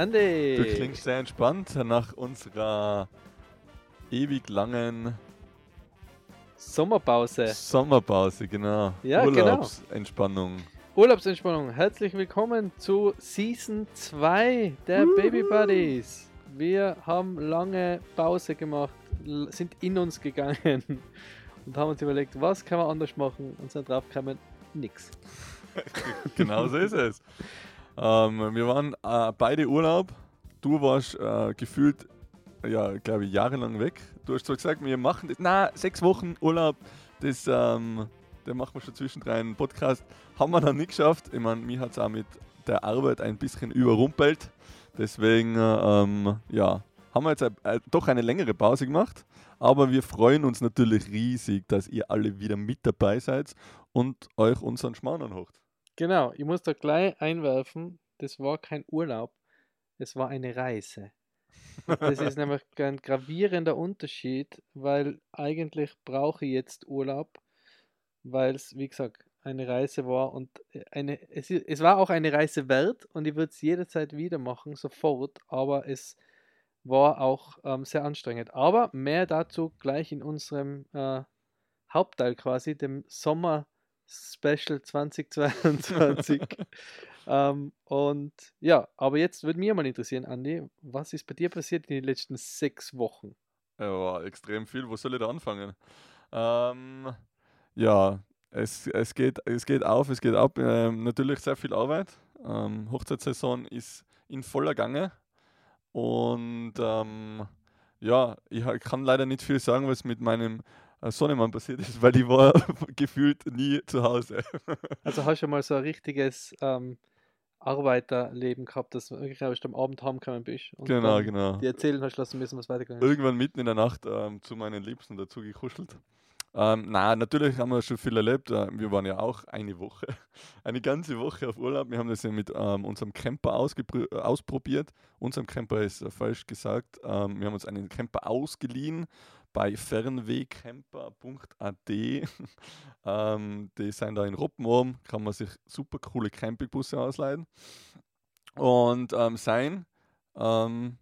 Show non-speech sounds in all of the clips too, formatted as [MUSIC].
Andi. Du klingst sehr entspannt nach unserer ewig langen Sommerpause. Sommerpause, genau. Ja, genau. Urlaubsentspannung. Urlaubsentspannung. Herzlich willkommen zu Season 2 der Baby Buddies. Wir haben lange Pause gemacht, sind in uns gegangen [LAUGHS] und haben uns überlegt, was kann man anders machen und sind drauf gekommen, nix. [LAUGHS] genau so ist es. Ähm, wir waren äh, beide Urlaub. Du warst äh, gefühlt, ja, glaube ich, jahrelang weg. Du hast zwar gesagt, wir machen das. Na, sechs Wochen Urlaub, das, ähm, da machen wir schon zwischendrin einen Podcast. Haben wir dann nicht geschafft. Ich meine, mich hat es auch mit der Arbeit ein bisschen überrumpelt. Deswegen, äh, ähm, ja, haben wir jetzt äh, doch eine längere Pause gemacht. Aber wir freuen uns natürlich riesig, dass ihr alle wieder mit dabei seid und euch unseren Schmarrn anhört. Genau, ich muss da gleich einwerfen, das war kein Urlaub, es war eine Reise. Das ist [LAUGHS] nämlich ein gravierender Unterschied, weil eigentlich brauche ich jetzt Urlaub, weil es, wie gesagt, eine Reise war und äh, eine, es, es war auch eine Reise wert und ich würde es jederzeit wieder machen, sofort, aber es war auch ähm, sehr anstrengend. Aber mehr dazu gleich in unserem äh, Hauptteil quasi, dem Sommer Special 2022. [LAUGHS] ähm, und ja, aber jetzt würde mich mal interessieren, Andi, was ist bei dir passiert in den letzten sechs Wochen? Ja, extrem viel. Wo soll ich da anfangen? Ähm, ja, es, es, geht, es geht auf, es geht ab. Ähm, natürlich sehr viel Arbeit. Ähm, Hochzeitssaison ist in voller Gange. Und ähm, ja, ich kann leider nicht viel sagen, was mit meinem Sohnemann passiert ist, weil ich war [LAUGHS] gefühlt nie zu Hause. [LAUGHS] Also hast du mal so ein richtiges ähm, Arbeiterleben gehabt, dass du wirklich am Abend heimgekommen bist und genau, genau. die erzählen hast lassen müssen, was weitergegangen ist. irgendwann mitten in der Nacht ähm, zu meinen Liebsten dazu gekuschelt. Ähm, na, natürlich haben wir schon viel erlebt. Äh, wir waren ja auch eine Woche, [LAUGHS] eine ganze Woche auf Urlaub. Wir haben das ja mit ähm, unserem Camper äh, ausprobiert. Unserem Camper ist äh, falsch gesagt. Ähm, wir haben uns einen Camper ausgeliehen bei fernwehcamper.at. [LAUGHS] ähm, die sind da in Roppenurm, kann man sich super coole Campingbusse ausleihen. Und ähm, sein, ähm,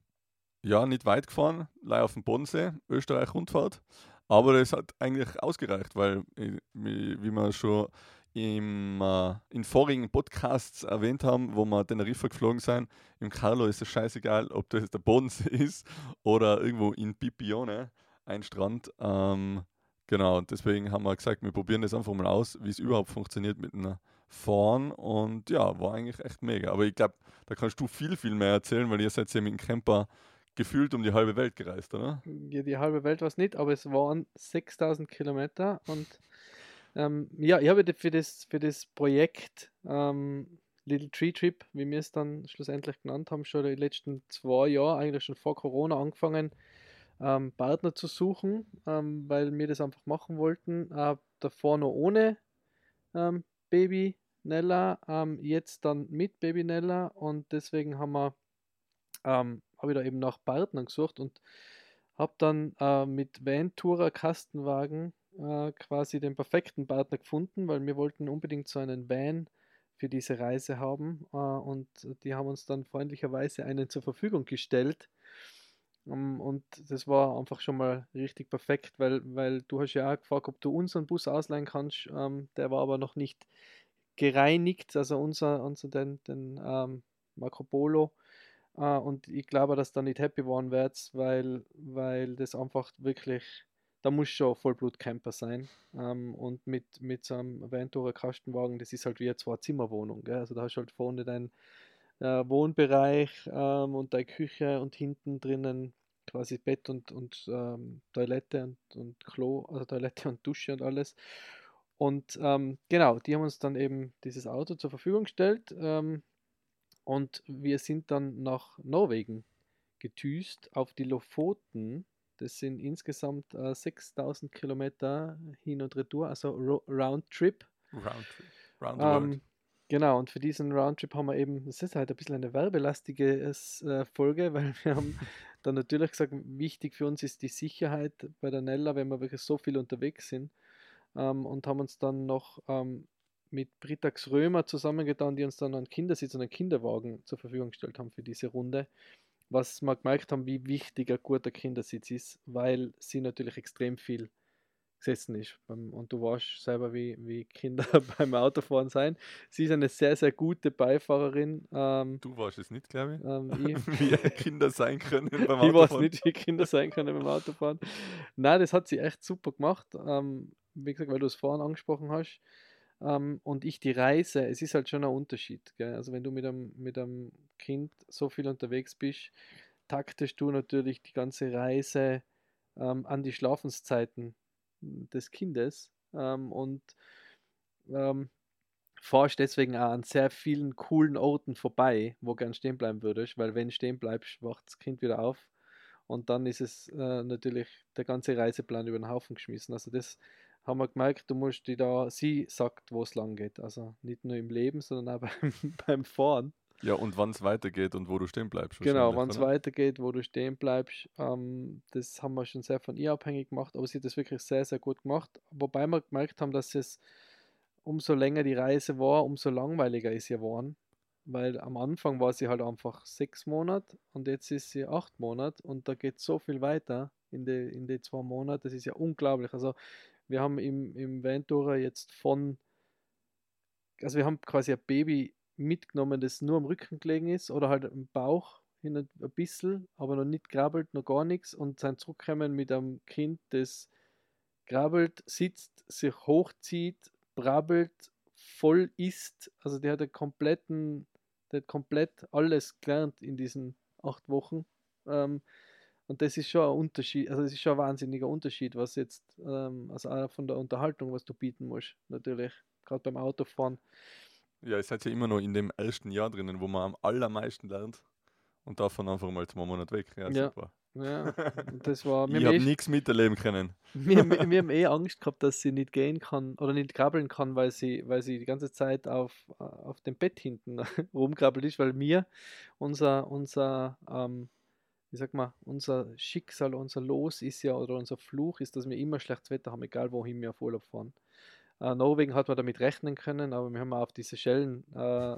ja, nicht weit gefahren, leider auf dem Bodensee, Österreich-Rundfahrt. Aber das hat eigentlich ausgereicht, weil, äh, wie, wie wir schon im, äh, in vorigen Podcasts erwähnt haben, wo wir Teneriffa geflogen sind, im Carlo ist es scheißegal, ob das der Bodensee [LAUGHS] ist oder irgendwo in Pipione, ein Strand. Ähm, genau, und deswegen haben wir gesagt, wir probieren das einfach mal aus, wie es überhaupt funktioniert mit einer Fahren. Und ja, war eigentlich echt mega. Aber ich glaube, da kannst du viel, viel mehr erzählen, weil ihr seid ja mit dem Camper gefühlt um die halbe Welt gereist, oder? Ja, die halbe Welt war es nicht, aber es waren 6000 Kilometer und ähm, ja, ich habe für das, für das Projekt ähm, Little Tree Trip, wie wir es dann schlussendlich genannt haben, schon die letzten zwei Jahre, eigentlich schon vor Corona angefangen, ähm, Partner zu suchen, ähm, weil wir das einfach machen wollten. Äh, davor noch ohne ähm, Baby Nella, ähm, jetzt dann mit Baby Nella und deswegen haben wir habe ich da eben nach Partnern gesucht und habe dann äh, mit Ventura Kastenwagen äh, quasi den perfekten Partner gefunden, weil wir wollten unbedingt so einen Van für diese Reise haben äh, und die haben uns dann freundlicherweise einen zur Verfügung gestellt. Ähm, und das war einfach schon mal richtig perfekt, weil, weil du hast ja auch gefragt, ob du unseren Bus ausleihen kannst. Ähm, der war aber noch nicht gereinigt, also unser, unser den, den ähm, Marco Polo. Äh, und ich glaube, dass da nicht happy waren werdet, weil, weil das einfach wirklich, da muss schon Vollblut-Camper sein. Ähm, und mit, mit so einem Ventura Kastenwagen, das ist halt wie eine Zwei-Zimmer-Wohnung. Also da hast du halt vorne deinen äh, Wohnbereich ähm, und deine Küche und hinten drinnen quasi Bett und, und ähm, Toilette und, und Klo, also Toilette und Dusche und alles. Und ähm, genau, die haben uns dann eben dieses Auto zur Verfügung gestellt. Ähm, und wir sind dann nach Norwegen gedüst auf die Lofoten. Das sind insgesamt äh, 6000 Kilometer hin und retour, also Ro Roundtrip. Roundtrip. Round. Ähm, genau, und für diesen Roundtrip haben wir eben, das ist halt ein bisschen eine werbelastige äh, Folge, [LAUGHS] weil wir haben dann natürlich gesagt, wichtig für uns ist die Sicherheit bei der Nella, wenn wir wirklich so viel unterwegs sind. Ähm, und haben uns dann noch ähm, mit Britax Römer zusammengetan, die uns dann einen Kindersitz und einen Kinderwagen zur Verfügung gestellt haben für diese Runde. Was wir gemerkt haben, wie wichtig ein guter Kindersitz ist, weil sie natürlich extrem viel gesessen ist. Und du weißt selber, wie, wie Kinder [LAUGHS] beim Autofahren sein. Sie ist eine sehr, sehr gute Beifahrerin. Ähm, du warst es nicht, glaube ich. Ähm, [LAUGHS] ich. wie Kinder sein können [LAUGHS] beim Autofahren. Ich weiß nicht, wie Kinder sein können beim Autofahren. Nein, das hat sie echt super gemacht. Ähm, wie gesagt, weil du es vorhin angesprochen hast. Ähm, und ich die Reise, es ist halt schon ein Unterschied. Gell? Also wenn du mit einem, mit einem Kind so viel unterwegs bist, taktest du natürlich die ganze Reise ähm, an die Schlafenszeiten des Kindes ähm, und ähm, fahrst deswegen auch an sehr vielen coolen Orten vorbei, wo gern stehen bleiben würdest, weil wenn stehen bleibst, wacht das Kind wieder auf und dann ist es äh, natürlich der ganze Reiseplan über den Haufen geschmissen. Also das haben wir gemerkt, du musst die da, sie sagt, wo es lang geht. Also nicht nur im Leben, sondern auch beim, [LAUGHS] beim Fahren. Ja, und wann es weitergeht und wo du stehen bleibst. Genau, wann es weitergeht, wo du stehen bleibst. Ähm, das haben wir schon sehr von ihr abhängig gemacht, aber sie hat das wirklich sehr, sehr gut gemacht. Wobei wir gemerkt haben, dass es umso länger die Reise war, umso langweiliger ist sie geworden. Weil am Anfang war sie halt einfach sechs Monate und jetzt ist sie acht Monate und da geht so viel weiter in die, in die zwei Monate. Das ist ja unglaublich. Also wir haben im, im Ventura jetzt von, also wir haben quasi ein Baby mitgenommen, das nur am Rücken gelegen ist oder halt im Bauch hin ein bisschen, aber noch nicht grabbelt, noch gar nichts und sind zurückgekommen mit einem Kind, das grabbelt, sitzt, sich hochzieht, brabbelt, voll isst. Also der hat einen kompletten, der hat komplett alles gelernt in diesen acht Wochen. Ähm, und das ist schon ein Unterschied, also das ist schon ein wahnsinniger Unterschied, was jetzt, ähm, also auch von der Unterhaltung, was du bieten musst, natürlich, gerade beim Autofahren. Ja, ihr seid ja immer noch in dem ersten Jahr drinnen, wo man am allermeisten lernt. Und davon einfach mal zwei Monate weg. Ja, ja. super. Ja, [LAUGHS] das war. ich habe eh, nichts miterleben können. Wir, wir, [LAUGHS] wir, haben eh Angst gehabt, dass sie nicht gehen kann oder nicht krabbeln kann, weil sie, weil sie die ganze Zeit auf, auf dem Bett hinten [LAUGHS] rumkrabbelt ist, weil mir unser, unser ähm, wie sag mal, unser Schicksal, unser Los ist ja oder unser Fluch ist, dass wir immer schlechtes Wetter haben, egal wohin wir auf Urlaub fahren. Äh, Norwegen hat man damit rechnen können, aber wir haben auf diese Schellen äh,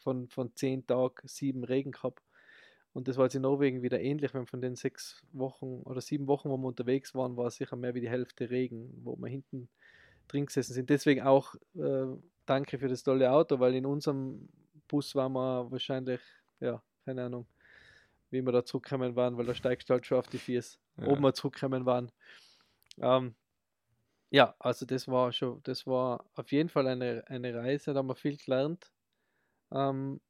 von, von zehn Tagen sieben Regen gehabt. Und das war jetzt in Norwegen wieder ähnlich. wenn von den sechs Wochen oder sieben Wochen, wo wir unterwegs waren, war sicher mehr wie die Hälfte Regen, wo wir hinten drin gesessen sind. Deswegen auch äh, danke für das tolle Auto, weil in unserem Bus waren wir wahrscheinlich, ja, keine Ahnung, wie wir da zurückkommen waren, weil da steigst du halt schon auf die Viers, ja. oben wir zurückkommen waren. Ähm, ja, also das war schon, das war auf jeden Fall eine, eine Reise, da haben wir viel gelernt. Ähm,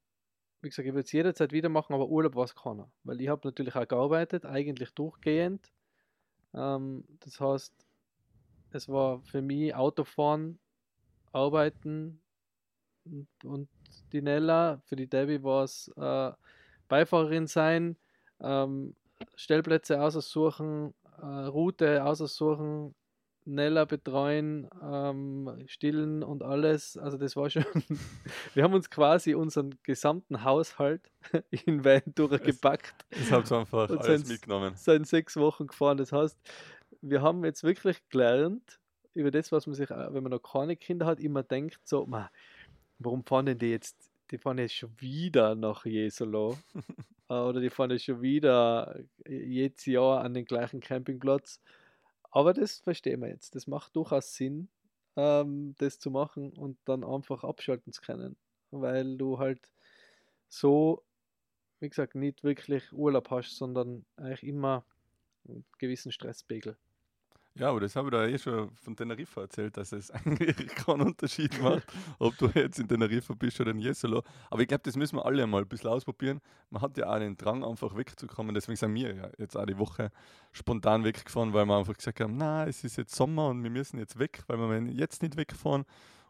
wie gesagt, ich würde es jederzeit wieder machen, aber Urlaub war es keiner. Weil ich habe natürlich auch gearbeitet, eigentlich durchgehend. Ähm, das heißt, es war für mich Autofahren, Arbeiten und, und die Nella, für die Debbie war es äh, Beifahrerin sein, ähm, Stellplätze aussuchen, äh, Route aussuchen, Nella betreuen, ähm, stillen und alles. Also das war schon. [LAUGHS] wir haben uns quasi unseren gesamten Haushalt [LAUGHS] in Ventura gepackt. Das habt ihr einfach und alles mitgenommen. Seit sechs Wochen gefahren. Das heißt, wir haben jetzt wirklich gelernt über das, was man sich, wenn man noch keine Kinder hat, immer denkt, so, man, warum fahren denn die jetzt, die fahren jetzt schon wieder nach Jesolo äh, [LAUGHS] oder die fahren jetzt schon wieder jedes Jahr an den gleichen Campingplatz aber das verstehen wir jetzt. Das macht durchaus Sinn, ähm, das zu machen und dann einfach abschalten zu können. Weil du halt so, wie gesagt, nicht wirklich Urlaub hast, sondern eigentlich immer einen gewissen Stresspegel. Ja, aber das habe ich da eh schon von Teneriffa erzählt, dass es [LAUGHS] eigentlich keinen Unterschied macht, ob du jetzt in Teneriffa bist oder in Jesolo. Aber ich glaube, das müssen wir alle mal ein bisschen ausprobieren. Man hat ja auch den Drang, einfach wegzukommen. Deswegen sind wir ja jetzt auch die Woche spontan weggefahren, weil wir einfach gesagt haben, na, es ist jetzt Sommer und wir müssen jetzt weg, weil wir jetzt nicht wegfahren.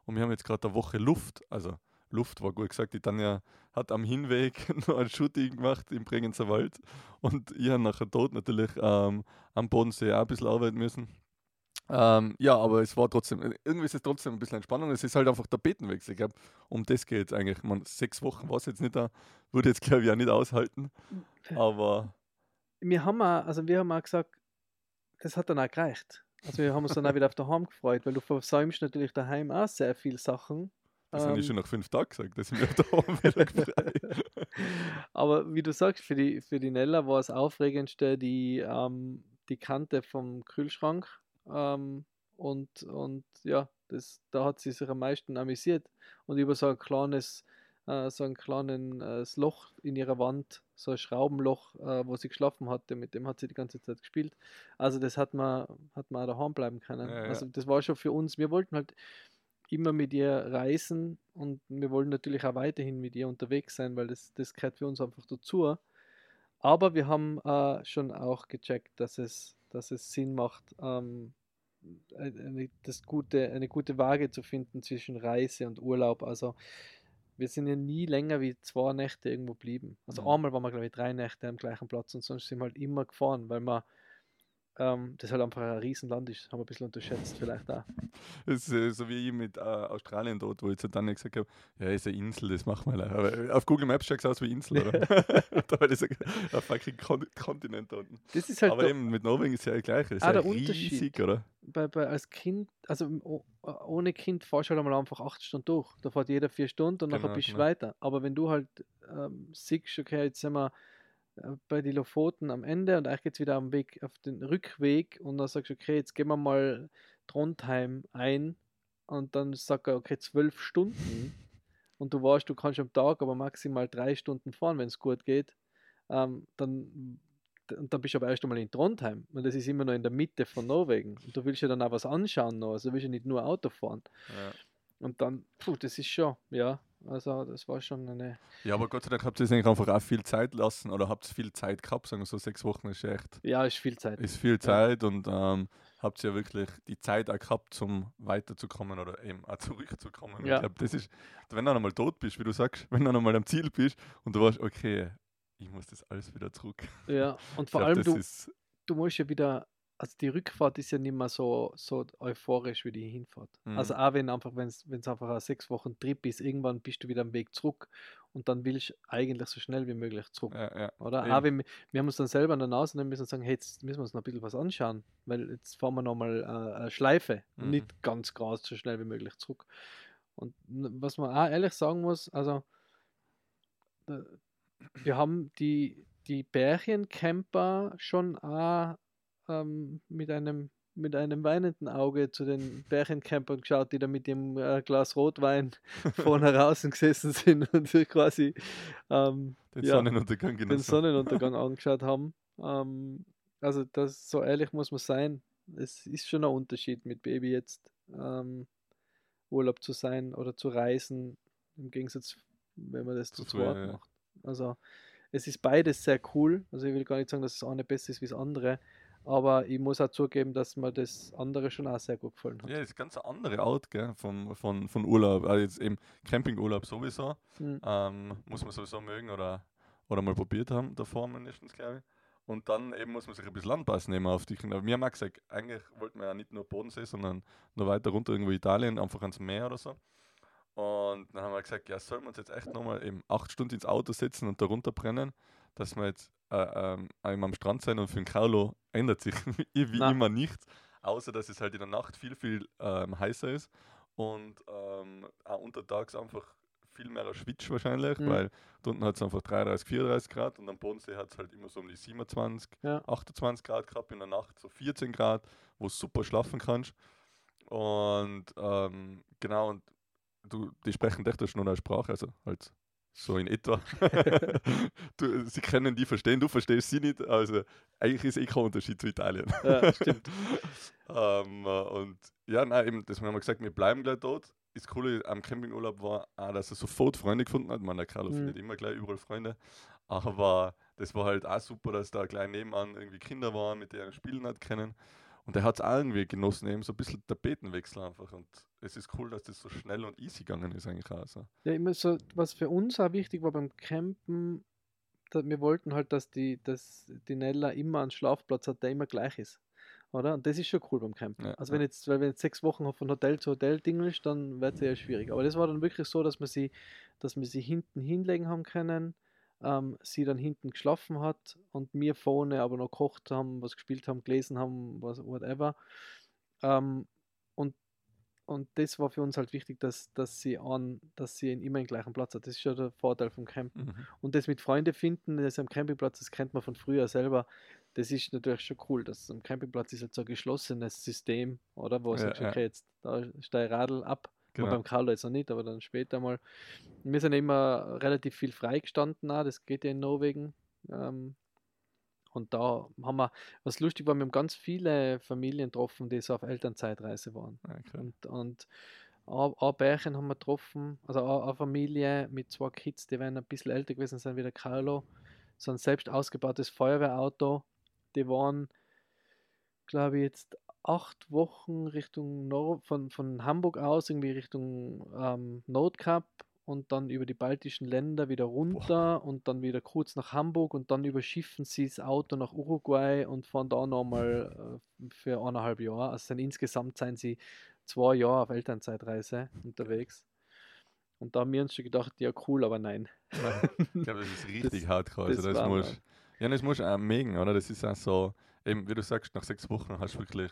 Und wir haben jetzt gerade eine Woche Luft, also Luft war gut gesagt. Die Tanja hat am Hinweg [LAUGHS] noch ein Shooting gemacht im Bregenzer Wald und ich habe nachher dort natürlich ähm, am Bodensee auch ein bisschen arbeiten müssen. Ähm, ja, aber es war trotzdem, irgendwie ist es trotzdem ein bisschen Entspannung. Es ist halt einfach der Betenwechsel. Ich glaube, um das geht es eigentlich. Man, sechs Wochen war es jetzt nicht da, würde jetzt glaube ich auch nicht aushalten. Aber. Wir haben auch, also wir haben auch gesagt, das hat dann auch gereicht. Also wir haben uns dann auch wieder auf daheim gefreut, weil du versäumst natürlich daheim auch sehr viele Sachen. Das habe ich Ähm, schon nach fünf Tagen gesagt, dass ich mir [LAUGHS] da wieder gefreut [LAUGHS] Aber wie du sagst, für die, für die Nella war das Aufregendste die, ähm, die Kante vom Kühlschrank. Ähm, und, und ja, das, da hat sie sich am meisten amüsiert. Und über so ein kleines, äh, so ein kleines Loch in ihrer Wand, so ein Schraubenloch, äh, wo sie geschlafen hatte, mit dem hat sie die ganze Zeit gespielt. Also das hat man, hat man auch daheim bleiben können. Ja, ja. Also das war schon für uns, wir wollten halt immer mit ihr reisen und wir wollen natürlich auch weiterhin mit ihr unterwegs sein, weil das, das gehört für uns einfach dazu. Aber wir haben äh, schon auch gecheckt, dass es, dass es Sinn macht, ähm, eine, das gute, eine gute Waage zu finden zwischen Reise und Urlaub. Also wir sind ja nie länger wie zwei Nächte irgendwo geblieben. Also Mhm. einmal waren wir, glaube ich, drei Nächte am gleichen Platz und sonst sind wir halt immer gefahren, weil wir ähm, das halt einfach ein Riesenland ist. Haben wir ein bisschen unterschätzt vielleicht auch. [LAUGHS] Das ist äh, so wie ich mit äh, Australien dort, wo ich zu dann gesagt habe, ja, ist eine Insel, das machen wir. leider. Aber auf Google Maps schaut es aus wie Insel, oder? [LAUGHS] [LAUGHS] da das ein, ein fucking Kon Kontinent unten. Das ist halt Aber eben mit Norwegen ist ja gleich. Das ist Ah, ja der Unterschied. riesig, oder? bei, bei, als Kind, also oh, ohne Kind fahrst du halt einmal einfach acht Stunden durch. Da fährt jeder vier Stunden und nachher Genau, bist du genau. weiter. Aber wenn du halt ähm, siehst, okay, jetzt sind wir äh, bei den Lofoten am Ende und eigentlich geht es wieder am Weg, auf den Rückweg und dann sagst du, okay, jetzt gehen wir mal Trondheim ein und dann sagt er, okay, zwölf Stunden [LAUGHS] und du weißt, du kannst am Tag aber maximal drei Stunden fahren, wenn es gut geht, ähm, dann, und dann bist du aber erst einmal in Trondheim und das ist immer noch in der Mitte von Norwegen und du willst ja dann auch was anschauen noch, also du willst ja nicht nur Auto fahren. Ja. und dann, puh, das ist schon, ja, also das war schon eine, ja, aber Gott sei Dank habt ihr eigentlich einfach auch viel Zeit lassen oder habt viel Zeit gehabt, sagen wir so sechs Wochen ist echt, ja, ist viel Zeit. ist viel Zeit und ähm, habt ihr ja wirklich die Zeit auch gehabt, zum weiterzukommen oder eben auch zurückzukommen. Ja. Ich glaube, das ist, wenn du dann einmal tot bist, wie du sagst, wenn du dann einmal am Ziel bist und du weißt, okay, ich muss das alles wieder zurück. Ja, und vor glaub, allem du, du musst ja wieder, also die Rückfahrt ist ja nicht mehr so, so euphorisch wie die Hinfahrt. Also Mhm. auch wenn einfach, wenn es einfach ein sechs Wochen Trip ist, irgendwann bist du wieder am Weg zurück und dann willst du eigentlich so schnell wie möglich zurück. ja, ja. Oder? Eben. Auch wenn wir, haben uns dann selber an der Nase nehmen müssen und sagen, hey, jetzt müssen wir uns noch ein bisschen was anschauen, weil jetzt fahren wir nochmal äh, eine Schleife und Mhm. nicht ganz krass so schnell wie möglich zurück. Und was man auch ehrlich sagen muss, also wir haben die, die Bärchencamper schon auch ähm, mit einem mit einem weinenden Auge zu den Bärchencampern geschaut, die da mit dem äh, Glas Rotwein [LAUGHS] vorne draußen gesessen sind [LAUGHS] und sich quasi ähm, Den ja, Sonnenuntergang den. Sonnenuntergang [LAUGHS] angeschaut haben. Ähm, also das so ehrlich muss man sein. Es ist schon ein Unterschied mit Baby jetzt ähm, Urlaub zu sein oder zu reisen, im Gegensatz, wenn man das zu zweit ja. macht. Also es ist beides sehr cool. Also ich will gar nicht sagen, dass das eine besser ist wie das andere, aber ich muss auch zugeben, dass mir das andere schon auch sehr gut gefallen hat. Ja, das ist ganz eine andere Art gell, von, von, von Urlaub. Also jetzt eben Campingurlaub sowieso. Mhm. Ähm, muss man sowieso mögen oder, oder mal probiert haben, davor mindestens, glaube ich. Und dann eben muss man sich ein bisschen anpassen eben auf die Kinder. Wir haben auch gesagt, eigentlich wollten wir ja nicht nur Bodensee, sondern noch weiter runter irgendwo Italien, einfach ans Meer oder so. Und dann haben wir gesagt, ja, sollen wir uns jetzt echt nochmal eben acht Stunden ins Auto setzen und da runterbrennen, dass wir jetzt äh, ähm, am Strand sein und für den Carlo ändert sich [LAUGHS] wie Na. immer nichts, außer dass es halt in der Nacht viel, viel ähm, heißer ist und ähm, auch untertags einfach viel mehr schwitzt wahrscheinlich, Mhm. weil unten hat es einfach 33, 34 Grad und am Bodensee hat es halt immer so um die 27, Ja. 28 Grad gehabt, in der Nacht so 14 Grad, wo du super schlafen kannst. Und ähm, genau, und du, die sprechen echt schon eine Sprache, also halt so in etwa. [LAUGHS] du, sie können die verstehen, du verstehst sie nicht, also eigentlich ist eh kein Unterschied zu Italien. Ja, stimmt. [LAUGHS] ähm, äh, und ja, nein, eben, das haben wir gesagt, wir bleiben gleich dort. Das Coole am Campingurlaub war auch, dass er sofort Freunde gefunden hat. Meine, der Carlo Mhm. findet immer gleich überall Freunde. Aber das war halt auch super, dass da gleich nebenan irgendwie Kinder waren, mit denen er spielen hat können. Und er hat es auch irgendwie genossen, eben so ein bisschen Tapetenwechsel einfach. Und es ist cool, dass das so schnell und easy gegangen ist eigentlich auch. So. Ja, immer so, was für uns auch wichtig war beim Campen, wir wollten halt, dass die, dass die Nella immer einen Schlafplatz hat, der immer gleich ist. Oder? Und das ist schon cool beim Campen. Ja, also wenn jetzt, weil wenn jetzt sechs Wochen von Hotel zu Hotel dingelst, dann wird es ja schwierig. Aber das war dann wirklich so, dass wir sie, dass wir sie hinten hinlegen haben können, ähm, sie dann hinten geschlafen hat und wir vorne aber noch gekocht haben, was gespielt haben, gelesen haben, was, whatever. Ähm, und, und das war für uns halt wichtig, dass, dass sie an, dass sie immer den gleichen Platz hat. Das ist schon der Vorteil vom Campen. Mhm. Und das mit Freunden finden, das am Campingplatz, das kennt man von früher selber. Das ist natürlich schon cool. Das am Campingplatz ist halt so ein geschlossenes System, oder? Wo du Ja, sagst, ja. okay, jetzt da steig Radl ab. Genau. Beim Carlo jetzt noch nicht, aber dann später mal. Wir sind immer relativ viel freigestanden, das geht ja in Norwegen. Ähm, und da haben wir, was lustig war, wir haben ganz viele Familien getroffen, die so auf Elternzeitreise waren. Ja, okay. Und, und ein, ein Pärchen haben wir getroffen, also eine, eine Familie mit zwei Kids, die werden ein bisschen älter gewesen sind wie der Carlo. So ein selbst ausgebautes Feuerwehrauto. Die waren, glaube ich, jetzt acht Wochen Richtung Nord von, von Hamburg aus, irgendwie Richtung ähm, Nordkap und dann über die baltischen Länder wieder runter und dann wieder kurz nach Hamburg und dann überschiffen sie das Auto nach Uruguay und fahren da nochmal äh, für eineinhalb Jahre. Also sind, insgesamt seien sie zwei Jahre auf Elternzeitreise unterwegs. Und da haben wir uns schon gedacht, ja cool, aber nein. Ich glaube, das ist [LAUGHS] richtig hardcore. Also das das muss, ja, das muss auch mögen, oder? Das ist auch so, eben, wie du sagst, nach sechs Wochen hast du wirklich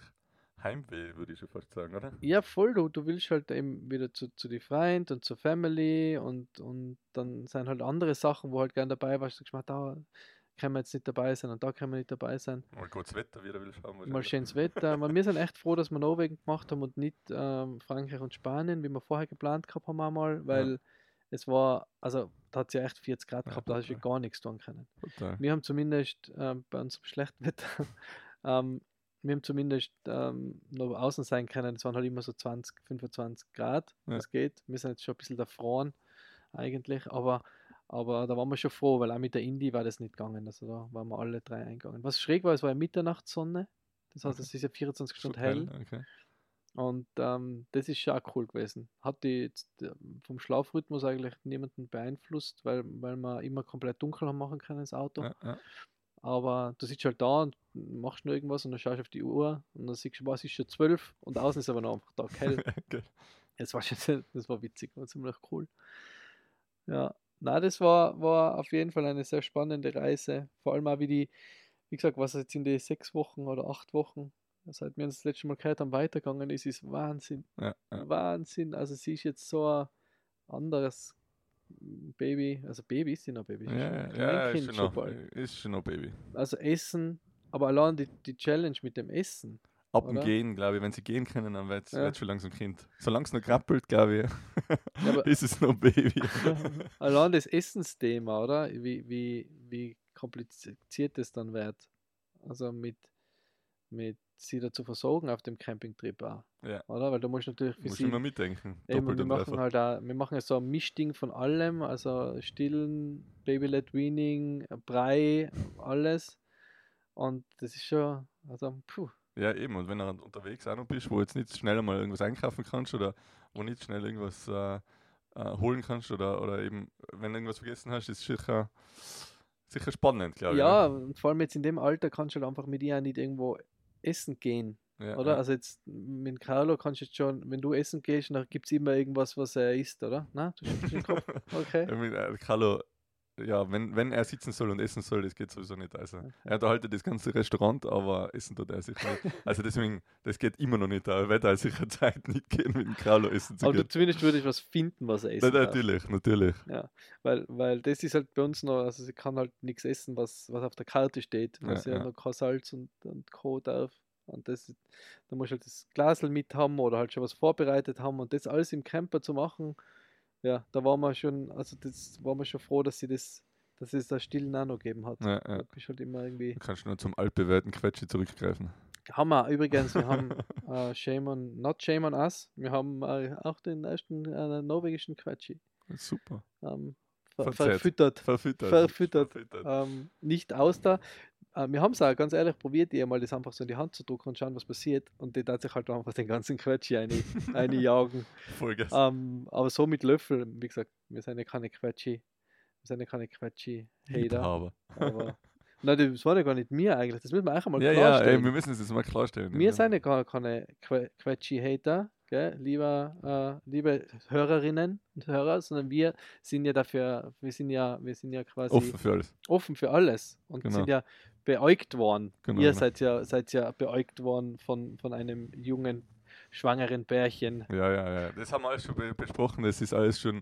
Heimweh, würde ich schon fast sagen, oder? Ja, voll, du, du willst halt eben wieder zu, zu die Freunden und zur Family und, und dann sind halt andere Sachen, wo halt gern dabei warst, du sagst, da können wir jetzt nicht dabei sein und da können wir nicht dabei sein. Mal gutes Wetter wieder will schauen. Mal schönes Wetter. Aber wir sind echt froh, dass wir Norwegen gemacht haben und nicht ähm, Frankreich und Spanien, wie wir vorher geplant gehabt haben einmal, weil es war, also da hat es ja echt 40 Grad Ja, gehabt, da hast du gar nichts tun können. Total. Wir haben zumindest ähm, bei unserem [LAUGHS] schlechten Wetter, ähm, wir haben zumindest ähm, noch außen sein können. Es waren halt immer so 20, 25 Grad. Ja. Das geht. Wir sind jetzt schon ein bisschen erfroren eigentlich, aber, aber da waren wir schon froh, weil auch mit der Indie war das nicht gegangen. Also da waren wir alle drei eingegangen. Was schräg war, es war ja Mitternachtssonne. Das heißt, Okay. es ist ja 24 Stunden hell. Okay. Und ähm, das ist schon auch cool gewesen. Hat die jetzt äh, vom Schlafrhythmus eigentlich niemanden beeinflusst, weil, weil wir immer komplett dunkel haben machen können, das Auto. Ja, ja. Aber du sitzt halt da und machst nur irgendwas und dann schaust du auf die Uhr und dann siehst du, was ist schon zwölf und außen ist aber noch einfach da hell. [LAUGHS] Das war schon [LAUGHS] das war witzig, war ziemlich cool. Ja, na, das war, war auf jeden Fall eine sehr spannende Reise. Vor allem auch wie die, wie gesagt, was jetzt in die sechs Wochen oder acht Wochen, seit wir uns das letzte Mal gehört haben, weitergegangen ist, ist Wahnsinn. Ja, ja. Wahnsinn. Also sie ist jetzt so ein anderes Baby, also Baby ist sie noch Baby. Ja, ist ja, ja, ist schon noch, bald. ist schon noch Baby. Also Essen, aber allein die, die Challenge mit dem Essen. Ab dem? Gehen, glaube ich, wenn sie gehen können, dann wird es Ja. schon langsam Kind. Solange es noch krabbelt, glaube ich, aber- [LAUGHS] ist es noch Baby. [LAUGHS] allein das Essensthema, oder? Wie, wie, wie kompliziert das dann wird. Also mit, mit sie da zu versorgen auf dem Campingtrip auch. Ja. Oder? Weil da du natürlich für Muss sie immer mitdenken. Eben, wir machen dreifach. halt auch, wir machen ja so ein Mischding von allem, also Stillen, Baby-led Weaning, Brei, alles. Und das ist schon, also, puh, Ja, eben. Und wenn du unterwegs auch noch bist, wo jetzt nicht schnell mal irgendwas einkaufen kannst oder wo nicht schnell irgendwas äh, äh, holen kannst oder, oder eben, wenn du irgendwas vergessen hast, ist sicher, sicher spannend, glaube ja, ich. und vor allem jetzt in dem Alter kannst du halt einfach mit ihr nicht irgendwo essen gehen? Ja, oder? Ja. Also jetzt mit Carlo kannst du jetzt schon, wenn du essen gehst, dann gibt es immer irgendwas, was er isst, oder? Na, du schüttelst den Kopf. [LAUGHS] Okay. Mit, äh, Carlo, ja, wenn, wenn er sitzen soll und essen soll, das geht sowieso nicht. Also, er unterhaltet das ganze Restaurant, aber essen tut er sicher nicht. Also deswegen, das geht immer noch nicht. Er wird auch sicher Zeit nicht gehen, mit dem Carlo essen zu Aber gehen. zumindest würdest was finden, was er Na, essen darf. natürlich, natürlich. Weil, weil das ist halt bei uns noch, also sie kann halt nichts essen, was, was auf der Karte steht, weil Ja, sie ja ja. noch kein Salz und, und Co. darf. Und das, da muss halt das Glasel mit haben oder halt schon was vorbereitet haben und das alles im Camper zu machen, ja, da waren wir schon, also das waren wir schon froh, dass sie das, dass es da stillen auch noch gegeben hat. Ja, Da ja. bist halt immer irgendwie. Du kannst nur zum altbewährten Quetschi zurückgreifen. Hammer, übrigens, wir haben [LAUGHS] äh, Shame on, not Shame on Us, wir haben äh, auch den ersten äh, norwegischen Quatschi Super. ähm, ver verfüttert. Verfüttert. Verfüttert. Verfüttert. ähm, nicht aus da. Äh, wir haben es auch ganz ehrlich probiert, ihr mal das einfach so in die Hand zu drücken und schauen, was passiert. Und die hat sich halt einfach den ganzen Quatsch hier eine, [LAUGHS] eine jagen. Vollgas. Ähm, aber so mit Löffel, wie gesagt, wir sind ja keine Quatschi, wir sind ja keine Quatschi-Hater. Liebhaber. Aber, [LAUGHS] nein, das war ja gar nicht mir eigentlich, das müssen wir einfach mal Ja, ja, klarstellen. ey, wir müssen es jetzt mal klarstellen. Wir sind ja gar keine Que- Quetschi-Hater, gell, lieber, äh, liebe Hörerinnen und Hörer, sondern wir sind ja dafür, wir sind ja, wir sind ja quasi offen für alles. offen für alles und Genau. sind ja beäugt worden. Genau, Ihr genau. seid ja, seid ja beäugt worden von, von einem jungen, schwangeren Bärchen. Ja, ja, ja. Das haben wir alles schon be besprochen. Das ist alles schon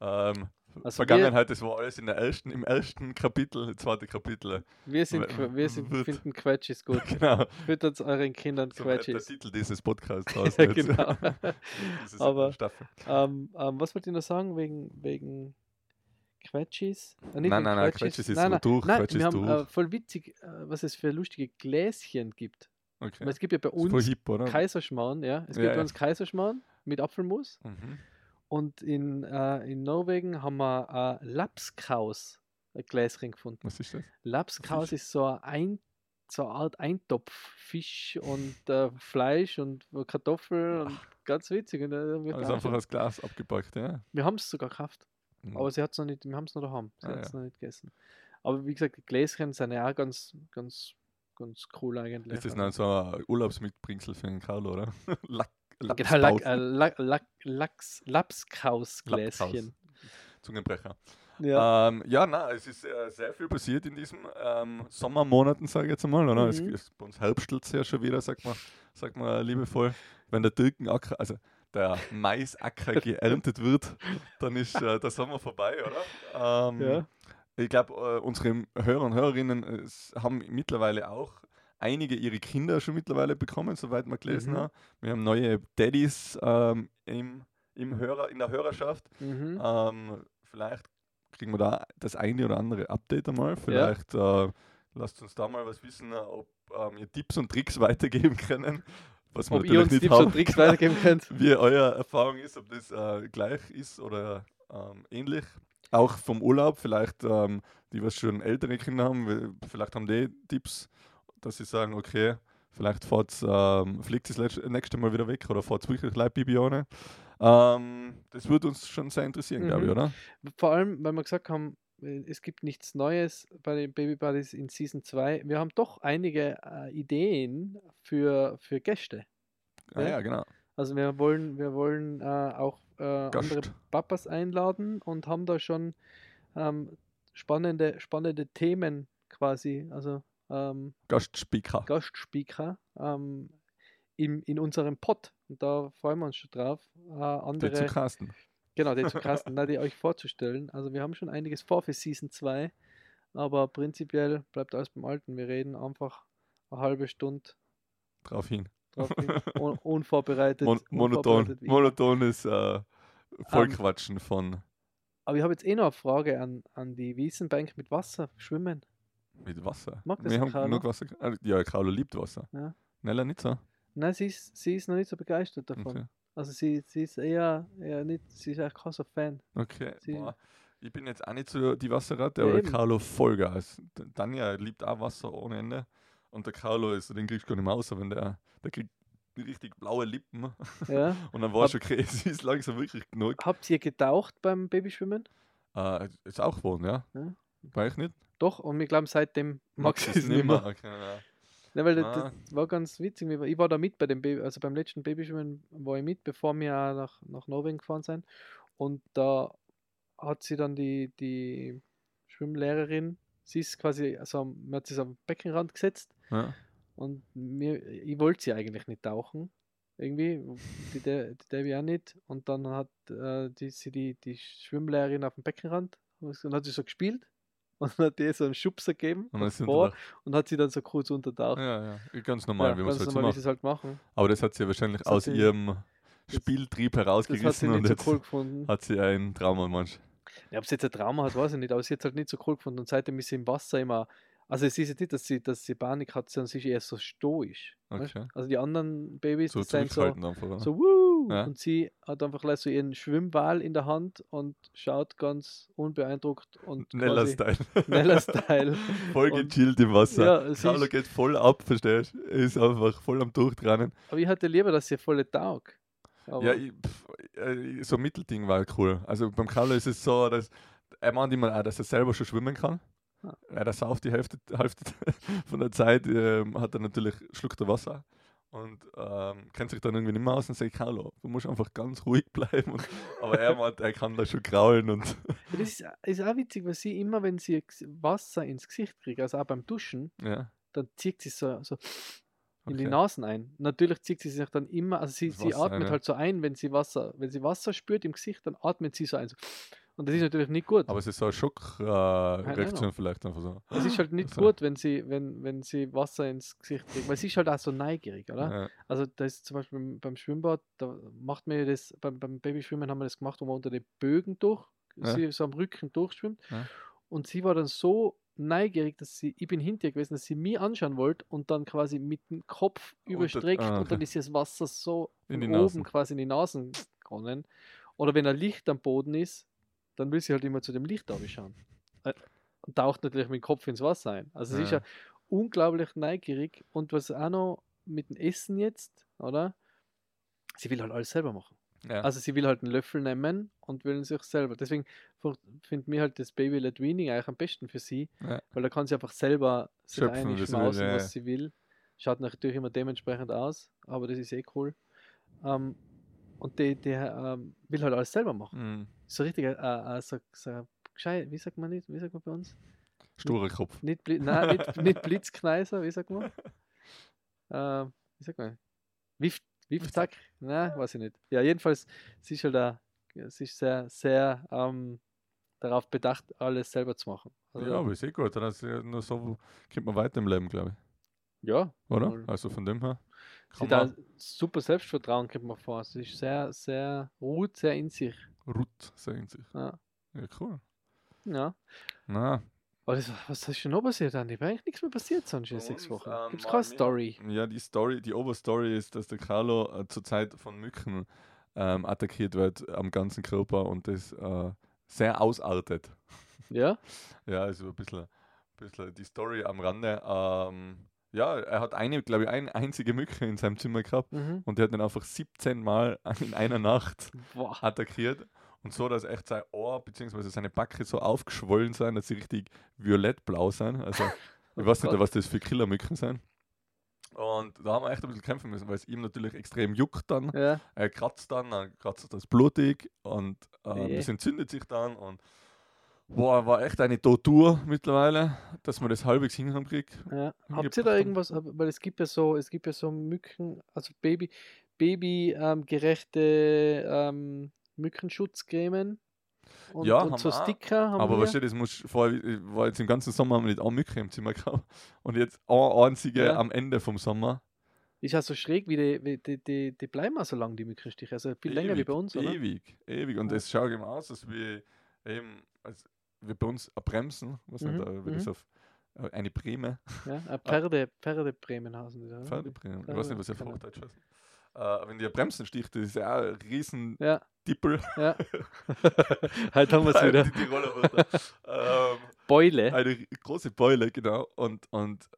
ähm, Also Vergangenheit. Das war alles in der ersten, im ersten Kapitel, zweite Kapitel. Wir, sind, wir sind, wird- finden Quetschis gut. [LAUGHS] Genau. Füttert euren Kindern So wird der. Titel dieses Podcasts. [LAUGHS] Ja, jetzt. genau. [LAUGHS] Aber- Staffel. ähm, ähm, was wollte ich noch sagen wegen, wegen Quetschis? Äh, nicht Nein, nein, nein, Quetschis ist nein, nein, durch, Nein, Quetschis wir haben durch. äh, voll witzig, äh, was es für lustige Gläschen gibt. Okay. Weil Es gibt ja bei ist uns hip? Kaiserschmarrn, ja. Es Ja, gibt bei ja. uns Kaiserschmarrn mit Apfelmus. Mhm. Und in, äh, in Norwegen haben wir äh, Lapskaus, ein Gläschen gefunden. Was ist das? Lapskaus Fisch? ist so, ein, so eine Art Eintopf, Fisch und äh, Fleisch und Kartoffel und ganz witzig. Und, äh, Also einfach als Glas abgepackt, ja. wir haben es sogar gekauft, Mhm. aber sie hat es noch nicht, wir haben es noch daheim, sie Ah, hat es ja. noch nicht gegessen. Aber wie gesagt, die Gläschen sind ja auch ganz, ganz, ganz cool eigentlich. Ist das Also- dann so ein Urlaubsmitbringsel für den Karl, oder? [LAUGHS] Lack, Genau, Lack, äh, Lack, Lack, Lachs, Lapskausgläschen. Zungenbrecher. Ja. Ähm, ja, na, es ist äh, sehr viel passiert in diesen ähm, Sommermonaten, sage ich jetzt einmal. Oder? Es Mhm. ist bei uns herbstelt es ja schon wieder, sagt man, sagt man liebevoll. Wenn der Birkenacker, also der Maisacker geerntet wird, dann ist äh, der Sommer vorbei, oder? Ähm, Ja. Ich glaube, äh, unsere Hörer und Hörerinnen äh, haben mittlerweile auch einige ihre Kinder schon mittlerweile bekommen, soweit wir gelesen Mhm. haben. Wir haben neue Daddys ähm, im, im Hörer, in der Hörerschaft. Mhm. Ähm, vielleicht kriegen wir da das eine oder andere Update einmal. Vielleicht äh, lasst uns da mal was wissen, ob ähm, ihr Tipps und Tricks [LAUGHS] weitergeben können. Was Ob ihr uns Tipps haben. und Tricks weitergeben könnt. [LAUGHS] Wie euer Erfahrung ist, ob das äh, gleich ist oder ähm, ähnlich. Auch vom Urlaub, vielleicht die, die was schon ältere Kinder haben, vielleicht haben die Tipps, dass sie sagen, okay, vielleicht fahrt's, ähm, fliegt das nächste Mal wieder weg oder fahrt es wirklich gleich Bibi ohne. Ähm, das würde uns schon sehr interessieren, glaube ich, Mhm. oder? Vor allem, weil wir gesagt haben, es gibt nichts Neues bei den Baby Buddies in Season 2. Wir haben doch einige äh, Ideen für, für Gäste. Ah, Ja. ja, genau. Also wir wollen, wir wollen äh, auch äh, andere. Papas einladen und haben da schon ähm, spannende, spannende Themen quasi, also ähm, Gastspeaker. Gastspeaker ähm, in, in unserem Pod. Und da freuen wir uns schon drauf, äh, andere. Genau, die zu [LAUGHS] casten, na, die euch vorzustellen. Also wir haben schon einiges vor für Season 2, aber prinzipiell bleibt alles beim Alten. Wir reden einfach eine halbe Stunde Drauf hin. drauf hin, [LAUGHS] un unvorbereitet. Mon monoton. Monotones äh, Vollquatschen von Aber ich habe jetzt eh noch eine Frage an, an die Wiesenbank mit Wasser, Schwimmen. mit Wasser. Mag das Wir haben Carlo? genug Wasser. Ah, Ja, Carlo liebt Wasser. Ja. Nella nicht so. Nein, sie ist, sie ist noch nicht so begeistert davon. Okay. Also sie, sie ist eher, eher nicht, sie ist echt kein so Fan. okay. Sie-. Ich bin jetzt auch nicht so die Wasserratte, Ja, aber der eben. Carlo Vollgas. Danja liebt auch Wasser ohne Ende. Und der Carlo ist, den kriegst du gar nicht mehr raus, wenn der, der kriegt richtig blaue Lippen. Ja. [LAUGHS] Und dann war Hab- schon okay, [LAUGHS] es ist langsam wirklich genug. Habt ihr getaucht beim Babyschwimmen? Äh, ist auch wohnen, ja? Ja. War ich nicht? Doch, und wir glauben seitdem Max es nicht mehr. Okay, ja. Ja, weil das, Ah. das war ganz witzig. Ich war- da mit bei dem Baby, also beim letzten Babyschwimmen war ich mit, bevor wir auch nach, nach Norwegen gefahren sind. Und da hat sie dann die, die Schwimmlehrerin, sie ist quasi, also man hat sich am Beckenrand gesetzt ja. und mir, ich wollte sie eigentlich nicht tauchen. Irgendwie, die, der die Debbie auch nicht. Und dann hat äh, die, sie die, die Schwimmlehrerin auf dem Beckenrand und hat sie so gespielt [LAUGHS] und hat die so einen Schubser gegeben Und vor und hat sie dann so kurz untertaucht. Ja, ja, ganz normal, Ja, wie man es halt so normal, es halt machen. Aber das hat sie wahrscheinlich Das aus sie- ihrem Spieltrieb Das hat sie herausgerissen und nicht jetzt so cool hat sie ein Trauma, manch. Ja, ob sie jetzt ein Trauma hat, weiß ich nicht, aber sie hat es halt nicht so cool gefunden und seitdem ist sie im Wasser immer. Also es ist jetzt nicht, dass sie, dass sie Panik hat, sondern sie ist eher so stoisch. Okay. Also die anderen Babys, So die sind so, einfach. so wuh, Ja. und sie hat einfach gleich so ihren Schwimmwal in der Hand und schaut ganz unbeeindruckt und quasi Neller-Style. [LAUGHS] Neller-Style. [LAUGHS] voll gechillt im Wasser. Ja, Carlo geht voll ab, verstehst du? Er ist einfach voll am Durchtranen. Aber ich hatte lieber, dass sie volle Taug. Aber Ja, ich, pff, äh, so ein Mittelding war cool. Also beim Carlo ist es so, dass er meint immer auch, dass er selber schon schwimmen kann. Ah. Das sauft die Hälfte, Hälfte [LAUGHS] von der Zeit, ähm, hat er natürlich schluckt er Wasser. Und ähm, kennt sich dann irgendwie nicht mehr aus und sagt, Carlo, du musst einfach ganz ruhig bleiben. Und, aber er meint, er kann da schon kraulen und [LAUGHS] Das ist, ist auch witzig, weil sie immer, wenn sie Wasser ins Gesicht kriegt, also auch beim Duschen, ja. dann zieht sie so, so in die. Nasen ein. Natürlich zieht sie sich dann immer, also sie, sie ein, atmet ja. halt so ein, wenn sie Wasser, wenn sie Wasser spürt im Gesicht, dann atmet sie so ein. So. Und das ist natürlich nicht gut. Aber es ist so eine Schockreaktion äh, vielleicht einfach so. Es ist halt nicht So. gut, wenn sie, wenn, wenn sie Wasser ins Gesicht kriegt, weil sie ist halt auch so neugierig, oder? Ja. Also da ist zum Beispiel beim- Schwimmbad, da macht man das, beim, beim Babyschwimmen haben wir das gemacht, wo man unter den Bögen durch, Ja. sie so am Rücken durchschwimmt. Ja. Und sie war dann so neugierig, dass sie, ich bin hinter ihr gewesen, dass sie mich anschauen wollte und dann quasi mit dem Kopf Und überstreckt dann- ah, und dann ist ihr das Wasser so In oben Nasen. quasi in die Nasen gegangen. Oder wenn ein Licht am Boden ist, dann will sie halt immer zu dem Licht schauen. Und taucht natürlich mit dem Kopf ins Wasser ein. Also sie ist Ja. unglaublich neugierig und was auch noch mit dem Essen jetzt, oder? Sie will halt alles selber machen. Ja. Also sie will halt einen Löffel nehmen und will sich selber. Deswegen finde mir halt das Baby Led Weaning eigentlich am besten für sie, Ja. weil da kann sie einfach selber sich einschmausen, ja, was sie will. Schaut natürlich immer dementsprechend aus, aber das ist eh cool. Ähm, und die, die ähm, will halt alles selber machen. Mhm. So richtig, äh, äh, so, so gescheit, wie sagt man nicht, wie sagt man bei uns? Sturer Kopf. Nicht, Bli nein, nicht, nicht Blitzkneiser, wie sagt man? [LAUGHS] Ähm, wie sagt man? Wiff, Wiffzack? Nein, weiß ich nicht. Ja, jedenfalls, sie ist halt da, sie ist sehr, sehr ähm, darauf bedacht, alles selber zu machen. Also, Ja, aber ist eh gut. Dann ist ja nur so kommt man weiter im Leben, glaube ich. ja, Oder? Also von dem her. Sie hat man da super Selbstvertrauen, kommt mir vor. Sie ist sehr, sehr, ruht sehr in sich. Ruth sagen sich. Ja. Ja, cool. ja. Na, das, was ist schon noch passiert, Andi? War eigentlich nichts mehr passiert sonst in sechs Wochen. ähm, Gibt es keine Story? Ja, die Story, die Oberstory ist, dass der Carlo äh, zur Zeit von Mücken ähm, attackiert wird am ganzen Körper und das äh, sehr ausartet. Ja? [LAUGHS] Ja, also ein bisschen, bisschen die Story am Rande. Ähm, ja, er hat eine, glaube ich, eine einzige Mücke in seinem Zimmer gehabt Mhm. und der hat ihn einfach 17 Mal [LAUGHS] in einer Nacht Boah. attackiert. Und so, dass echt sein Ohr bzw. seine Backe so aufgeschwollen sind, dass sie richtig violettblau sind. Also, [LAUGHS] ich weiß nicht, was das für Killermücken sind. Und da haben wir echt ein bisschen kämpfen müssen, weil es ihm natürlich extrem juckt dann. Ja. Er kratzt dann, dann kratzt das blutig und ähm, Nee. das entzündet sich dann. Und boah, war echt eine Tortur mittlerweile, dass man das halbwegs hinkriegt. Ja. Habt ihr da irgendwas, weil es gibt ja so, es gibt ja so Mücken, also Baby, babygerechte ähm, Mückenschutzcremen und, Ja, und so auch. Sticker haben Aber wir. weißt du, das muss vorher, war jetzt im ganzen Sommer haben wir nicht eine Mücke im Zimmer gehabt. Und jetzt eine einzige Ja. am Ende vom Sommer. Ist ja so schräg, wie die, wie die, die, die bleiben auch so lang, die Mückenstiche. Also viel länger wie Ewig, bei uns, oder? Ewig, ewig. Und das schaut eben aus, als wie eben, als wie bei uns ein Bremsen, was Mhm, nicht, wie das mhm. auf äh, eine Breme, Ja, äh, Pferde, Pferde Bremenhausen. die da, oder? Pferdebreme, ich weiß nicht, was auf Keine Hochdeutsch heißt. Äh, wenn die Bremsen sticht, das ist ja auch ein riesen Ja, Dippel. ja. [LAUGHS] Heute haben wir es wieder. Die Wörter. ähm, Beule. eine große Beule, genau. Und, und,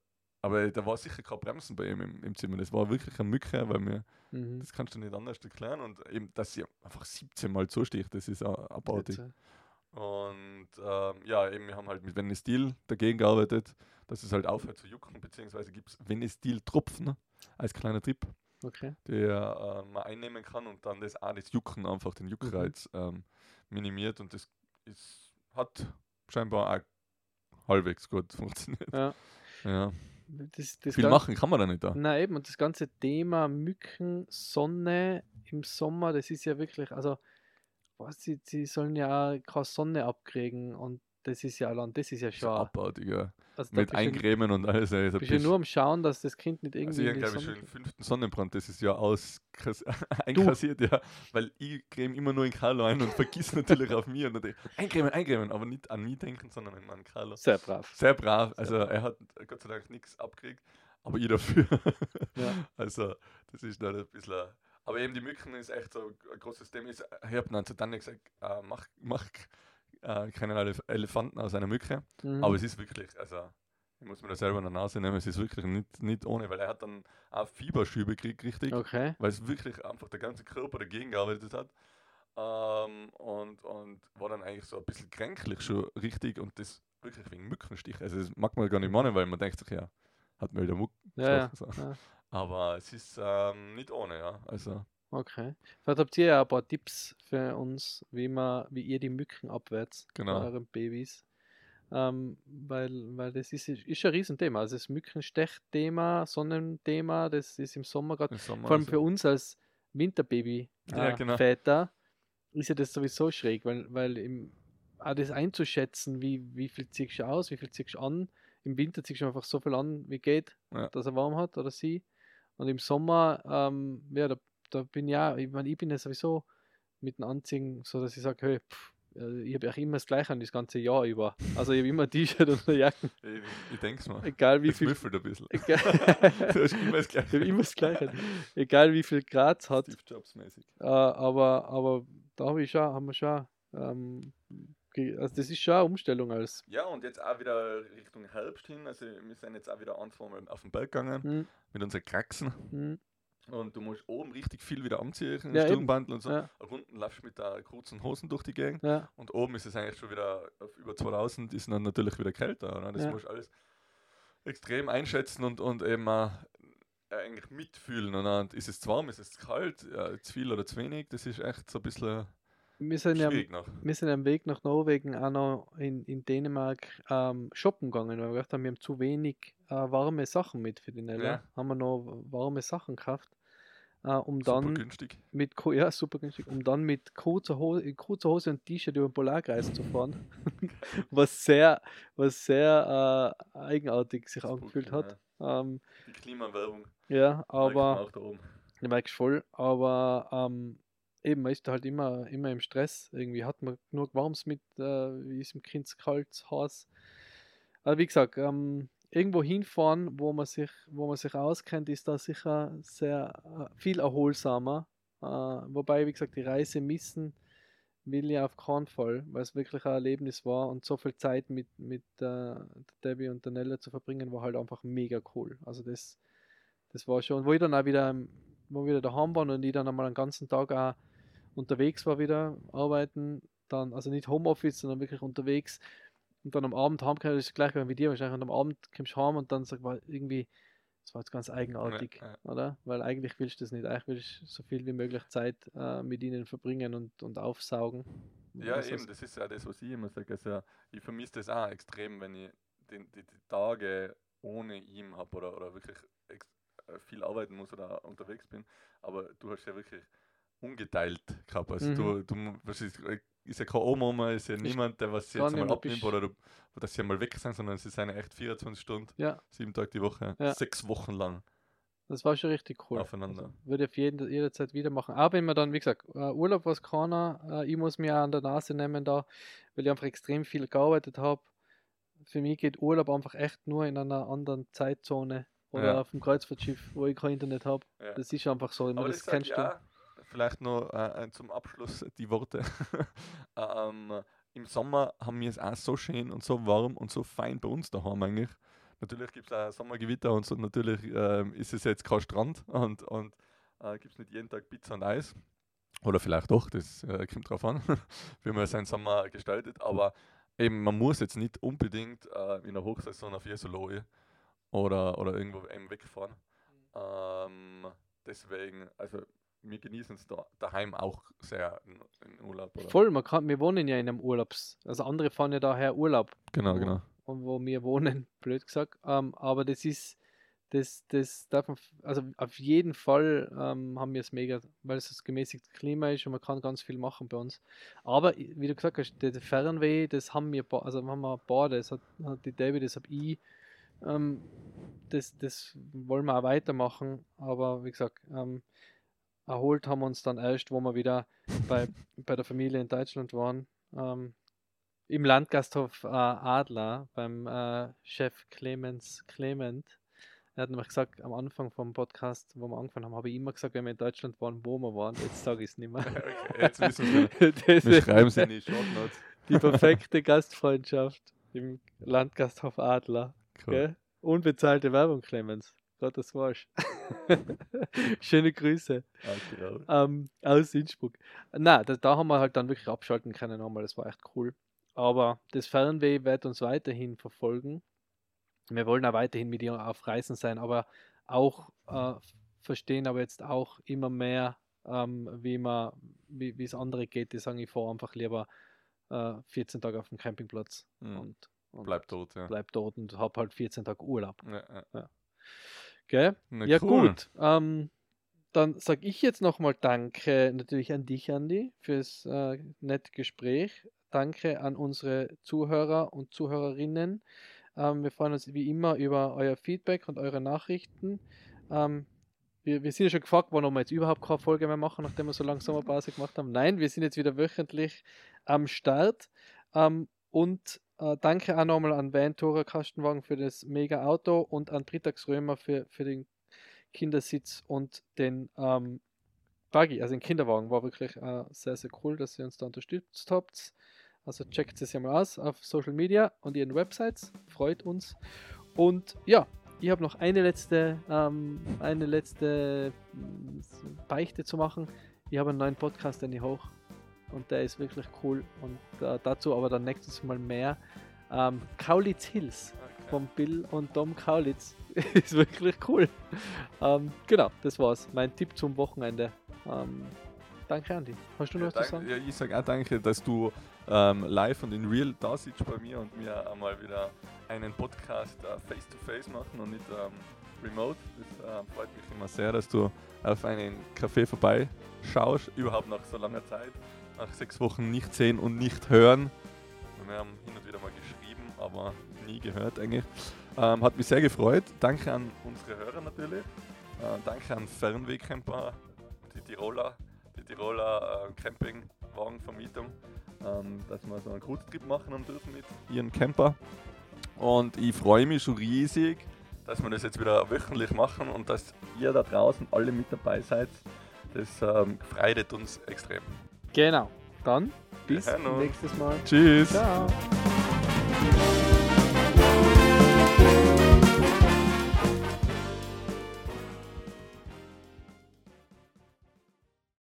aber da war sicher kein Bremsen bei ihm im, im Zimmer. Das war wirklich eine Mücke, weil mir, Mhm. das kannst du nicht anders erklären. Und eben, dass sie einfach 17 Mal zusticht, das ist auch abartig. Und ähm, ja, eben, wir haben halt mit Venestil dagegen gearbeitet, dass es halt aufhört zu jucken, beziehungsweise gibt es Venestil-Tropfen als kleiner Tipp, Okay. der äh, man einnehmen kann und dann das auch das Jucken, einfach den Juckreiz ähm, minimiert und das ist, hat scheinbar auch halbwegs gut [LAUGHS] funktioniert. Ja. Ja. Das, das Viel machen kann man da nicht da. Na eben, und das ganze Thema Mücken, Sonne im Sommer, das ist ja wirklich, also was, sie, sie sollen ja auch keine Sonne abkriegen und das ist ja allein, das ist ja schon. abartig, ja. Also Mit Eincremen und alles. ey, so bist du bis- nur am Schauen, dass das Kind nicht Also irgendwie ich habe, die glaube ich, schon den fünften Sonnenbrand dieses Jahr aus [LAUGHS] einkassiert, ja. Weil ich creme immer nur in Carlo ein und vergiss natürlich auf mich. Und dann denke ich, eincremen, eincremen, aber nicht an mich denken, sondern an Carlo. Sehr brav. Sehr brav. Also brav. er hat Gott sei Dank nichts abgekriegt, aber ich dafür. Ja. [LAUGHS] Also das ist dann ein bisschen... Aber eben die Mücken ist echt so ein großes Thema. Ich habe dann zu Daniel gesagt, äh, mach, mach äh, keine Elef Elefanten aus einer Mücke. Mhm. Aber es ist wirklich, also ich muss mir das selber in der Nase nehmen, es ist wirklich nicht, nicht ohne, weil er hat dann auch Fieberschübe gekriegt, richtig, okay. weil es wirklich einfach der ganze Körper dagegen gearbeitet hat. Ähm, und, und war dann eigentlich so ein bisschen kränklich schon richtig und das wirklich wegen Mückenstich. Also das mag man gar nicht meinen, weil man denkt sich, ja, hat mir wieder Muck Ja, ja. so. ja. Aber es ist ähm, nicht ohne, ja. Also, Okay. Vielleicht habt ihr ja ein paar Tipps für uns, wie man, wie ihr die Mücken abwehrt Genau. bei euren Babys. Ähm, weil, weil das ist, ist ein Riesenthema. Also das Mückenstech-Thema, Sonnenthema, das ist im Sommer gerade, vor allem also, für uns als Winterbaby Ja, äh, genau. Ist ja das sowieso schräg, weil, weil im, auch das einzuschätzen, wie, wie viel ziehst du aus, wie viel ziehst du an. Im Winter ziehst du einfach so viel an, wie geht, Ja. dass er warm hat oder sie. Und im Sommer, ähm, ja, da, da bin ja, ich meine, ich bin ja sowieso mit dem Anziehen so, dass ich sage, hey, pff, äh, ich habe auch immer das Gleiche an das ganze Jahr über. Also ich habe immer ein T-Shirt und eine Jacke, ich, ich denke es mal. egal wie Es viel. müffelt ein bisschen. Egal, [LAUGHS] das ich habe immer das Gleiche. Egal wie viel Grad es hat. Steve Jobs mäßig. Äh, aber, aber da habe ich schon, haben wir schon, ähm, also das ist schon eine Umstellung als. Ja, und jetzt auch wieder Richtung Herbst hin. Also, wir sind jetzt auch wieder anfangen auf den Berg gegangen Hm, mit unseren Kraxen. hm, Und du musst oben richtig viel wieder anziehen, Ja. Stirnbandel und so. Ja. Unten laufst du mit der kurzen Hosen durch die Gegend. ja, Und oben ist es eigentlich schon wieder auf über 2000, ist dann natürlich wieder kälter. Oder? Das Ja. musst du alles extrem einschätzen und, und eben auch äh, eigentlich mitfühlen. Und dann ist es zu warm, ist es zu kalt, ja, zu viel oder zu wenig. Das ist echt so ein bisschen wir sind ja wir sind am Weg nach Norwegen auch noch in, in Dänemark ähm, shoppen gegangen, weil wir gedacht haben, wir haben zu wenig äh, warme Sachen mit für die Nella. Ja. Haben wir noch warme Sachen gekauft, äh, um Super dann günstig. mit ja, super günstig, um dann mit kurzer Hose, kurzer Hose und T-Shirt über den Polarkreis zu fahren. [LAUGHS] was sehr, was sehr äh, eigenartig sich angefühlt hat. Ähm, Die Klimawerbung. ja, aber ich merke voll, aber ähm, eben, man ist halt immer, immer im Stress. Irgendwie hat man genug Warmes mit, äh, wie ist im Kind kalt, heiß. Aber wie gesagt, ähm, irgendwo hinfahren, wo man sich, wo man sich auskennt, ist da sicher sehr äh, viel erholsamer. Äh, wobei, wie gesagt, die Reise missen will ich auf keinen Fall, weil es wirklich ein Erlebnis war und so viel Zeit mit, mit äh, Debbie und der Nelle zu verbringen, war halt einfach mega cool. Also das, das war schon, wo ich dann auch wieder, wo wir wieder daheim waren und ich dann einmal einen ganzen Tag auch unterwegs war wieder arbeiten, dann, also nicht Homeoffice, sondern wirklich unterwegs und dann am Abend heimgekommen, das ist gleich wie dir wahrscheinlich, und am Abend kommst du heim und dann sag mal irgendwie, das war jetzt ganz eigenartig, Ja, ja. oder? Weil eigentlich willst du das nicht, eigentlich willst du so viel wie möglich Zeit äh, mit ihnen verbringen und, und aufsaugen. Ja, Also eben, das ist ja das, was ich immer sage. Also, ich vermisse das auch extrem, wenn ich die, die, die Tage ohne ihn habe oder, oder wirklich äh, viel arbeiten muss oder unterwegs bin. Aber du hast ja wirklich ungeteilt gehabt. Also, Mhm. du, du, was ist, ist ja keine Oma, ist ja niemand, der was gar jetzt einmal abnimmt oder dass sie einmal weg sind, sondern sie sind ja echt 24 Stunden, Ja, sieben Tage die Woche, Ja. sechs Wochen lang das war schon richtig cool. aufeinander. Also, würde ich auf jeden, jederzeit wieder machen. Aber wenn man dann, wie gesagt, äh, Urlaub was keiner, äh, ich muss mir an der Nase nehmen da, weil ich einfach extrem viel gearbeitet habe. Für mich geht Urlaub einfach echt nur in einer anderen Zeitzone oder Ja. auf dem Kreuzfahrtschiff, wo ich kein Internet habe. Ja. Das ist einfach so. Aber das das, kennst auch. Vielleicht noch äh, äh, zum Abschluss die Worte. [LAUGHS] ähm, Im Sommer haben wir es auch so schön und so warm und so fein bei uns daheim eigentlich. Natürlich gibt es auch Sommergewitter und so. Natürlich ähm, ist es jetzt kein Strand und, und äh, gibt es nicht jeden Tag Pizza und Eis. Oder vielleicht doch, das äh, kommt drauf an, [LAUGHS] wie man seinen Sommer gestaltet. Aber eben, man muss jetzt nicht unbedingt äh, in der Hochsaison auf Jesoloe oder, oder irgendwo eben wegfahren. Ähm, deswegen, also wir genießen es da, daheim auch sehr in, Urlaub. Oder? Voll, man kann, wir wohnen ja in einem Urlaubs. Also andere fahren ja daher Urlaub. Genau, wo, genau. Und wo wir wohnen, [LAUGHS] blöd gesagt. Ähm, aber das ist, das, das darf man, also auf jeden Fall ähm, haben wir es mega, weil es das gemäßigte Klima ist und man kann ganz viel machen bei uns. Aber wie du gesagt hast, der, Fernweh, das haben wir, also haben wir beide, das hat, hat die David, das habe ich. Ähm, das, das wollen wir auch weitermachen, aber wie gesagt, ähm, erholt haben wir uns dann erst, wo wir wieder bei, [LAUGHS] bei der Familie in Deutschland waren. Ähm, Im Landgasthof äh, Adler beim äh, Chef Clemens Clement. Er hat nämlich gesagt, am Anfang vom Podcast, wo wir angefangen haben, habe ich immer gesagt, wenn wir in Deutschland waren, wo wir waren. Jetzt sage ich es nicht mehr. [LAUGHS] Okay, jetzt wissen [LAUGHS] wir das Wir ist schreiben sie in die Short Notes. die perfekte Gastfreundschaft im Landgasthof Adler. Cool. Unbezahlte Werbung, Clemens. Gott, das war's. [LAUGHS] Schöne Grüße ähm, aus Innsbruck. Na, da, da haben wir halt dann wirklich abschalten können nochmal. Das war echt cool. Aber das Fernweh wird uns weiterhin verfolgen. Wir wollen auch weiterhin mit ihr auf Reisen sein, aber auch äh, verstehen aber jetzt auch immer mehr, ähm, wie man, wie es andere geht, die sagen, ich fahre einfach lieber äh, 14 Tage auf dem Campingplatz Mhm. und, und Bleib dort, ja. bleib dort und habe halt 14 Tage Urlaub. Ja, ja. Gell? Na, Ja, cool. gut. Ähm, dann sage ich jetzt nochmal Danke natürlich an dich, Andi, fürs äh, nette Gespräch. Danke an unsere Zuhörer und Zuhörerinnen. Ähm, wir freuen uns wie immer über euer Feedback und eure Nachrichten. Ähm, wir, wir sind ja schon gefragt worden, ob wir jetzt überhaupt keine Folge mehr machen, nachdem wir so lange Sommerpause gemacht haben. Nein, wir sind jetzt wieder wöchentlich am Start. Ähm, und äh, danke auch nochmal an Ventura Kastenwagen für das mega Auto und an Britax Römer für, für den Kindersitz und den ähm, Buggy, also den Kinderwagen. War wirklich äh, sehr, sehr cool, dass ihr uns da unterstützt habt. Also checkt es ja mal aus auf Social Media und ihren Websites. Freut uns. Und ja, ich habe noch eine letzte, ähm, eine letzte mm, Beichte zu machen. Ich habe einen neuen Podcast, den ich hoch. Und der ist wirklich cool. Und äh, dazu aber dann nächstes Mal mehr. Ähm, Kaulitz Hills Okay. von Bill und Dom Kaulitz [LAUGHS] ist wirklich cool. Ähm, genau, das war's. Mein Tipp zum Wochenende. Ähm, danke, Andi. Hast du noch Ja, was zu sagen? ja, ich sage auch danke, dass du ähm, live und in real da sitzt bei mir und wir einmal wieder einen Podcast äh, face to face machen und nicht ähm, remote. Das äh, freut mich immer sehr, dass du auf einen Café vorbeischaust, überhaupt nach so langer Zeit, nach sechs Wochen nicht sehen und nicht hören. Wir haben hin und wieder mal geschrieben, aber nie gehört eigentlich. Ähm, hat mich sehr gefreut. Danke an unsere Hörer natürlich. Äh, danke an Fernwegcamper, die Tiroler, die Tiroler äh, Campingwagenvermietung, ähm, dass wir so einen Kurztrip machen haben dürfen mit ihren Camper. Und ich freue mich schon riesig, dass wir das jetzt wieder wöchentlich machen und dass ihr da draußen alle mit dabei seid. Das ähm, freut uns extrem. Genau. Dann bis nächstes Mal. Tschüss. Ciao.